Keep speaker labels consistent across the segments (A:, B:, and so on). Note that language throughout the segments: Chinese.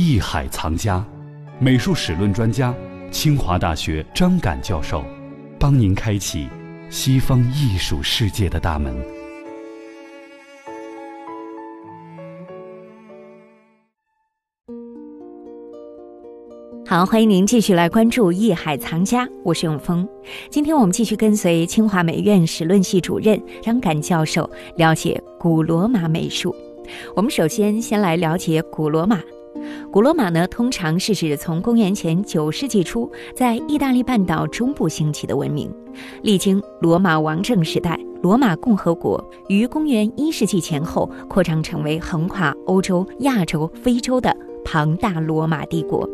A: 艺海藏家，美术史论专家，清华大学张敢教授，帮您开启西方艺术世界的大门。
B: 好，欢迎您继续来关注《艺海藏家》，我是永峰。今天我们继续跟随清华美院史论系主任张敢教授了解古罗马美术。我们首先先来了解古罗马。古罗马呢，通常是指从公元前九世纪初在意大利半岛中部兴起的文明，历经罗马王政时代、罗马共和国，于公元一世纪前后扩张成为横跨欧洲、亚洲、非洲的庞大罗马帝国。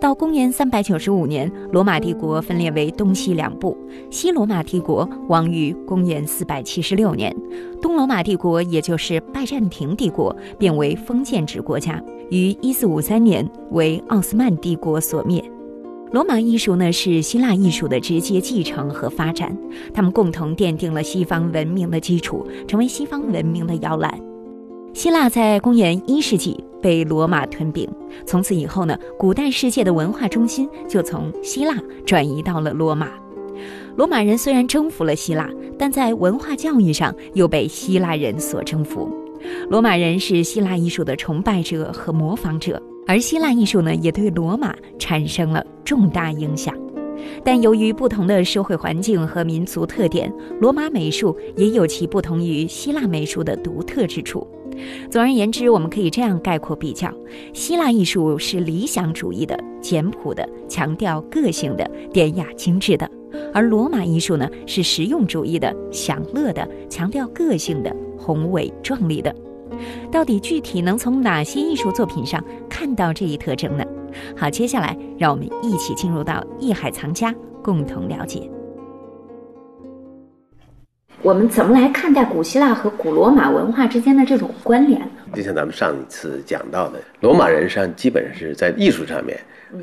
B: 到公元三百九十五年，罗马帝国分裂为东西两部。西罗马帝国亡于公元四百七十六年，东罗马帝国也就是拜占庭帝国变为封建制国家，于一四五三年为奥斯曼帝国所灭。罗马艺术呢是希腊艺术的直接继承和发展，他们共同奠定了西方文明的基础，成为西方文明的摇篮。希腊在公元一世纪被罗马吞并，从此以后呢，古代世界的文化中心就从希腊转移到了罗马。罗马人虽然征服了希腊，但在文化教育上又被希腊人所征服。罗马人是希腊艺术的崇拜者和模仿者，而希腊艺术呢，也对罗马产生了重大影响。但由于不同的社会环境和民族特点，罗马美术也有其不同于希腊美术的独特之处。总而言之，我们可以这样概括比较：希腊艺术是理想主义的、简朴的、强调个性的、典雅精致的；而罗马艺术呢，是实用主义的、享乐的、强调个性的、宏伟壮丽的。到底具体能从哪些艺术作品上看到这一特征呢？好，接下来让我们一起进入到艺海藏家，共同了解。我们怎么来看待古希腊和古罗马文化之间的这种关联呢？
C: 就像咱们上一次讲到的，罗马人实际上基本是在艺术上面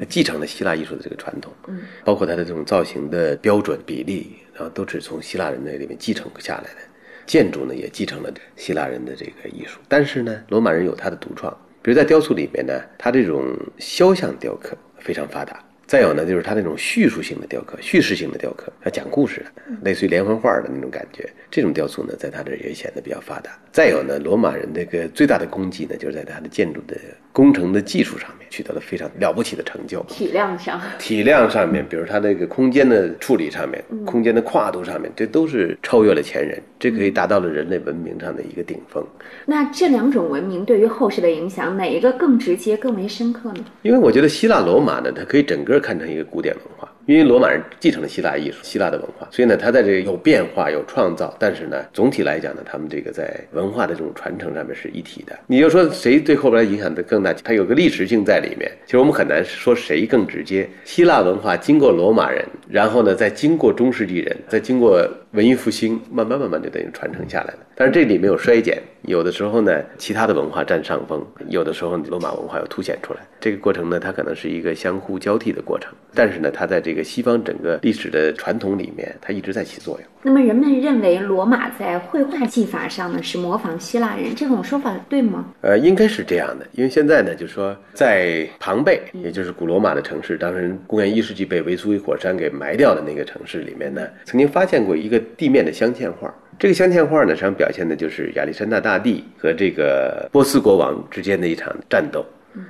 C: 继承了希腊艺术的这个传统，嗯，包括它的这种造型的标准比例，然后都是从希腊人那里面继承下来的。建筑呢也继承了希腊人的这个艺术，但是呢，罗马人有他的独创，比如在雕塑里面呢，他这种肖像雕刻非常发达。再有呢，就是他那种叙述性的雕刻，叙事性的雕刻，他讲故事的，类似于连环画的那种感觉。这种雕塑呢，在他这也显得比较发达。再有呢，罗马人那个最大的功绩呢，就是在他的建筑的工程的技术上面取得了非常了不起的成就。
B: 体量上，
C: 体量上面，比如它那个空间的处理上面，空间的跨度上面，这都是超越了前人，这可以达到了人类文明上的一个顶峰。
B: 那这两种文明对于后世的影响，哪一个更直接、更为深刻呢？
C: 因为我觉得希腊罗马呢，它可以整个看成一个古典文化。因为罗马人继承了希腊艺术、希腊的文化，所以呢，他在这有变化、有创造，但是呢，总体来讲呢，他们这个在文化的这种传承上面是一体的。你就说谁对后边影响的更大，它有个历史性在里面。其实我们很难说谁更直接。希腊文化经过罗马人，然后呢，再经过中世纪人，再经过文艺复兴，慢慢慢慢就等于传承下来了。但是这里没有衰减，有的时候呢，其他的文化占上风，有的时候罗马文化又凸显出来。这个过程呢，它可能是一个相互交替的过程，但是呢，它在这个西方整个历史的传统里面，它一直在起作用。
B: 那么，人们认为罗马在绘画技法上呢是模仿希腊人，这种说法对吗？
C: 呃，应该是这样的，因为现在呢，就是说在庞贝，也就是古罗马的城市，当时公元一世纪被维苏威火山给埋掉的那个城市里面呢，曾经发现过一个地面的镶嵌画。这个镶嵌画呢，实际上表现的就是亚历山大大帝和这个波斯国王之间的一场战斗。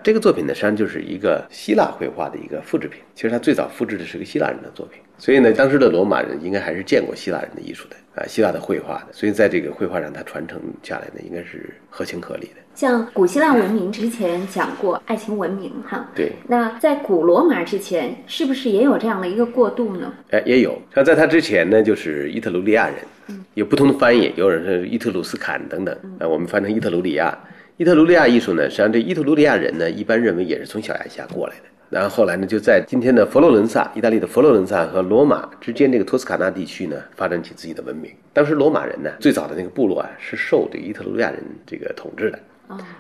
C: 这个作品呢，实际上就是一个希腊绘画的一个复制品。其实它最早复制的是个希腊人的作品，所以呢，当时的罗马人应该还是见过希腊人的艺术的啊，希腊的绘画的。所以在这个绘画上，它传承下来呢，应该是合情合理的。
B: 像古希腊文明之前讲过爱情文明哈，
C: 对。
B: 那在古罗马之前，是不是也有这样的一个过渡呢？
C: 哎，也有。像在它之前呢，就是伊特鲁里亚人，有不同的翻译，有人是伊特鲁斯坎等等，啊，我们翻成伊特鲁里亚。伊特鲁里亚艺术呢，实际上这伊特鲁里亚人呢，一般认为也是从小亚细亚过来的。然后后来呢，就在今天的佛罗伦萨，意大利的佛罗伦萨和罗马之间这个托斯卡纳地区呢，发展起自己的文明。当时罗马人呢，最早的那个部落啊，是受这个伊特鲁里亚人这个统治的。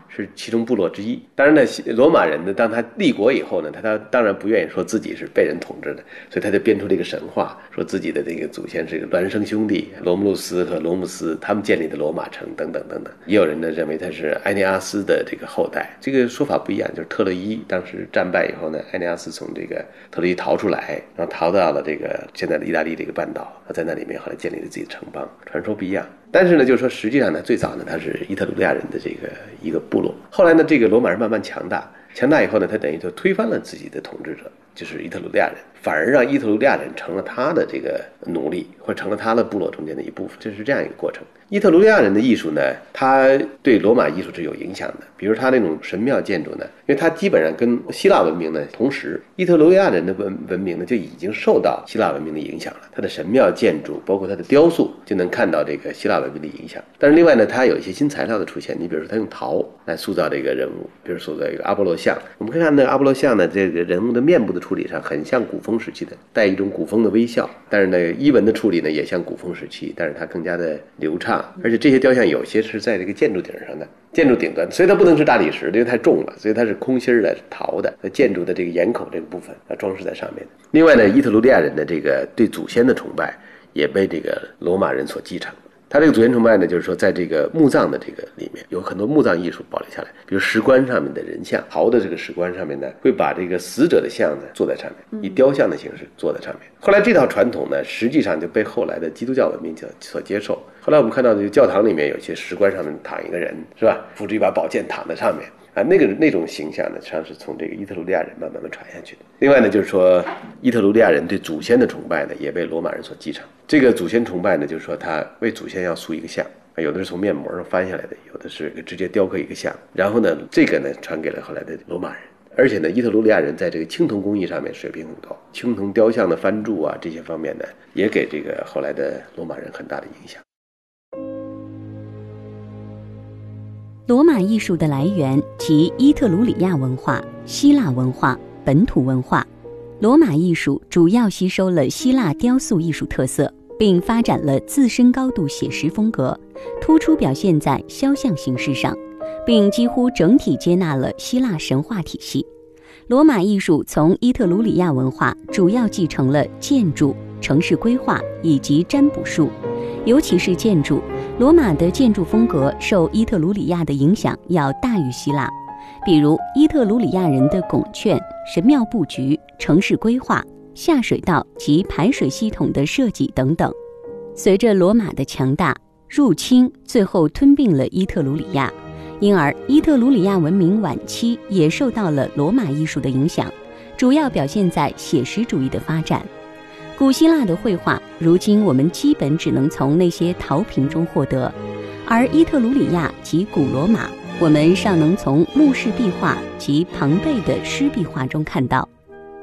C: 是其中部落之一。当然呢，罗马人呢，当他立国以后呢，他他当然不愿意说自己是被人统治的，所以他就编出这个神话，说自己的这个祖先是一个孪生兄弟罗慕路斯和罗姆斯，他们建立的罗马城等等等等。也有人呢认为他是埃尼阿斯的这个后代，这个说法不一样。就是特洛伊当时战败以后呢，埃尼阿斯从这个特洛伊逃出来，然后逃到了这个现在的意大利这个半岛，在那里面后来建立了自己的城邦。传说不一样。但是呢，就是说，实际上呢，最早呢，他是伊特鲁利亚人的这个一个部落。后来呢，这个罗马人慢慢强大，强大以后呢，他等于就推翻了自己的统治者，就是伊特鲁利亚人，反而让伊特鲁利亚人成了他的这个奴隶，或成了他的部落中间的一部分。这是这样一个过程。伊特鲁利亚人的艺术呢，他对罗马艺术是有影响的。比如他那种神庙建筑呢，因为它基本上跟希腊文明呢同时，伊特鲁利亚人的文文明呢就已经受到希腊文明的影响了。它的神庙建筑，包括它的雕塑，就能看到这个希腊文明的影响。但是另外呢，它有一些新材料的出现。你比如说，他用陶来塑造这个人物，比如塑造一个阿波罗像。我们可以看那个阿波罗像呢，这个人物的面部的处理上很像古风时期的，带一种古风的微笑。但是呢，衣纹的处理呢也像古风时期，但是它更加的流畅。而且这些雕像有些是在这个建筑顶上的，建筑顶端，所以它不能是大理石，因为太重了，所以它是空心的陶的。建筑的这个檐口这个部分啊，装饰在上面。另外呢，伊特鲁利亚人的这个对祖先的崇拜也被这个罗马人所继承。他这个祖先崇拜呢，就是说，在这个墓葬的这个里面，有很多墓葬艺术保留下来，比如石棺上面的人像，陶的这个石棺上面呢，会把这个死者的像呢坐在上面，以雕像的形式坐在上面。后来这套传统呢，实际上就被后来的基督教文明所所接受。后来我们看到这个教堂里面有些石棺上面躺一个人，是吧？扶着一把宝剑躺在上面。啊，那个那种形象呢，实际上是从这个伊特鲁利亚人慢慢慢传下去的。另外呢，就是说，伊特鲁利亚人对祖先的崇拜呢，也被罗马人所继承。这个祖先崇拜呢，就是说他为祖先要塑一个像，有的是从面膜上翻下来的，有的是直接雕刻一个像。然后呢，这个呢传给了后来的罗马人。而且呢，伊特鲁利亚人在这个青铜工艺上面水平很高，青铜雕像的翻铸啊这些方面呢，也给这个后来的罗马人很大的影响。
D: 罗马艺术的来源及伊特鲁里亚文化、希腊文化、本土文化。罗马艺术主要吸收了希腊雕塑艺术特色，并发展了自身高度写实风格，突出表现在肖像形式上，并几乎整体接纳了希腊神话体系。罗马艺术从伊特鲁里亚文化主要继承了建筑、城市规划以及占卜术。尤其是建筑，罗马的建筑风格受伊特鲁里亚的影响要大于希腊。比如，伊特鲁里亚人的拱券、神庙布局、城市规划、下水道及排水系统的设计等等。随着罗马的强大入侵，最后吞并了伊特鲁里亚，因而伊特鲁里亚文明晚期也受到了罗马艺术的影响，主要表现在写实主义的发展。古希腊的绘画，如今我们基本只能从那些陶瓶中获得；而伊特鲁里亚及古罗马，我们尚能从墓室壁画及庞贝的湿壁画中看到。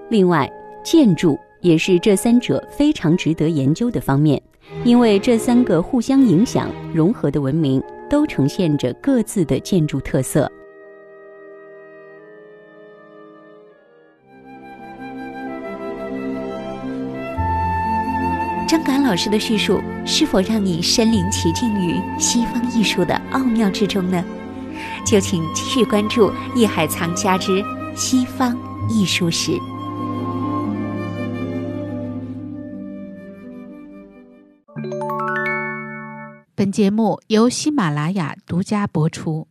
D: 另外，建筑也是这三者非常值得研究的方面，因为这三个互相影响、融合的文明，都呈现着各自的建筑特色。老师的叙述是否让你身临其境于西方艺术的奥妙之中呢？就请继续关注《艺海藏家之西方艺术史》。
E: 本节目由喜马拉雅独家播出。